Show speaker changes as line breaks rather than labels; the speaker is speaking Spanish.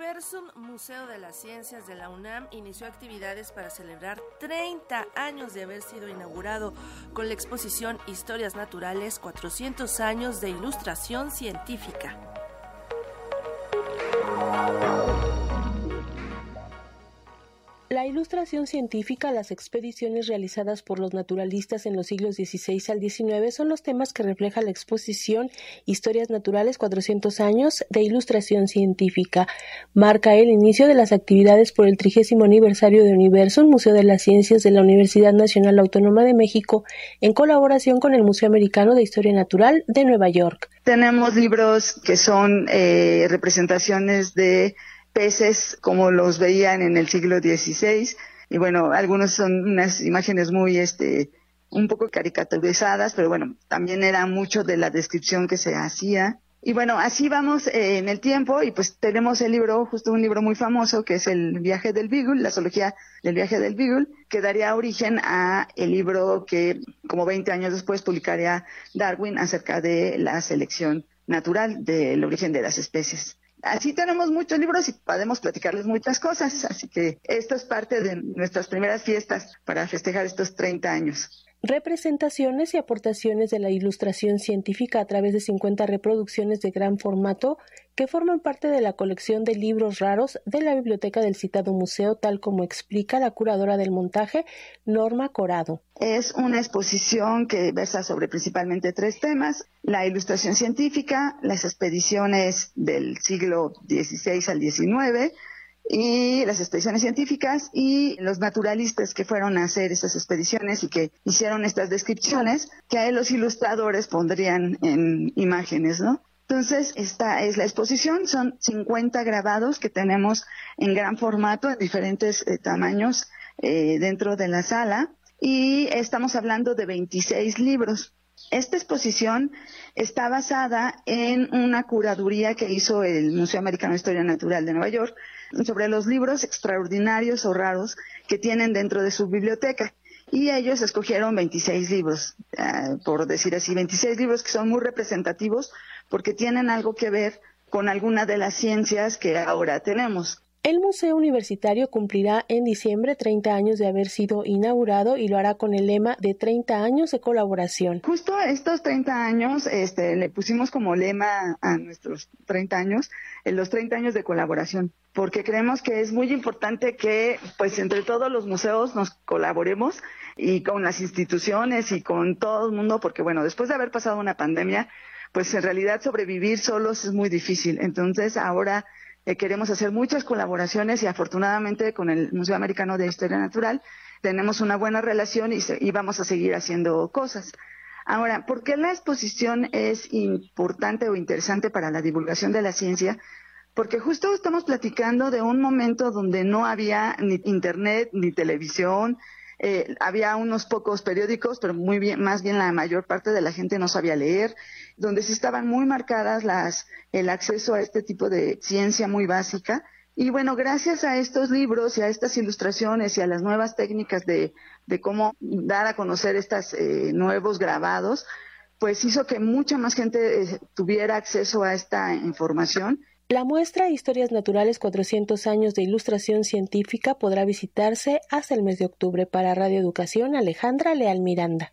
Universum Museo de las Ciencias de la UNAM inició actividades para celebrar 30 años de haber sido inaugurado con la exposición Historias Naturales 400 años de Ilustración Científica.
La ilustración científica, las expediciones realizadas por los naturalistas en los siglos XVI al XIX son los temas que refleja la exposición Historias Naturales 400 años de Ilustración Científica. Marca el inicio de las actividades por el trigésimo aniversario de Universo, Museo de las Ciencias de la Universidad Nacional Autónoma de México, en colaboración con el Museo Americano de Historia Natural de Nueva York.
Tenemos libros que son eh, representaciones de peces como los veían en el siglo XVI. Y bueno, algunos son unas imágenes muy, este, un poco caricaturizadas, pero bueno, también era mucho de la descripción que se hacía. Y bueno, así vamos eh, en el tiempo y pues tenemos el libro, justo un libro muy famoso que es el viaje del Beagle, la zoología del viaje del Beagle, que daría origen a el libro que como 20 años después publicaría Darwin acerca de la selección natural del origen de las especies así tenemos muchos libros y podemos platicarles muchas cosas. Así que esto es parte de nuestras primeras fiestas para festejar estos 30 años
representaciones y aportaciones de la ilustración científica a través de 50 reproducciones de gran formato que forman parte de la colección de libros raros de la biblioteca del citado museo, tal como explica la curadora del montaje, Norma Corado.
Es una exposición que versa sobre principalmente tres temas, la ilustración científica, las expediciones del siglo XVI al XIX, y las expediciones científicas y los naturalistas que fueron a hacer esas expediciones y que hicieron estas descripciones que a los ilustradores pondrían en imágenes, ¿no? Entonces, esta es la exposición, son 50 grabados que tenemos en gran formato, en diferentes eh, tamaños eh, dentro de la sala y estamos hablando de 26 libros. Esta exposición está basada en una curaduría que hizo el Museo Americano de Historia Natural de Nueva York sobre los libros extraordinarios o raros que tienen dentro de su biblioteca. Y ellos escogieron 26 libros, eh, por decir así, 26 libros que son muy representativos porque tienen algo que ver con alguna de las ciencias que ahora tenemos.
El Museo Universitario cumplirá en diciembre 30 años de haber sido inaugurado y lo hará con el lema de 30 años de colaboración.
Justo estos 30 años este, le pusimos como lema a nuestros 30 años, en los 30 años de colaboración, porque creemos que es muy importante que pues entre todos los museos nos colaboremos y con las instituciones y con todo el mundo, porque bueno, después de haber pasado una pandemia, pues en realidad sobrevivir solos es muy difícil. Entonces ahora eh, queremos hacer muchas colaboraciones y afortunadamente con el Museo Americano de Historia Natural tenemos una buena relación y, vamos a seguir haciendo cosas. Ahora, ¿por qué la exposición es importante o interesante para la divulgación de la ciencia? Porque justo estamos platicando de un momento donde no había ni internet ni televisión, eh, había unos pocos periódicos, pero muy bien, más bien la mayor parte de la gente no sabía leer, donde sí estaban muy marcadas las, el acceso a este tipo de ciencia muy básica. Y bueno, gracias a estos libros y a estas ilustraciones y a las nuevas técnicas de, cómo dar a conocer estos eh, nuevos grabados, pues hizo que mucha más gente eh, tuviera acceso a esta información
la muestra Historias Naturales 400 años de ilustración científica podrá visitarse hasta el mes de octubre para Radio Educación Alejandra Leal Miranda.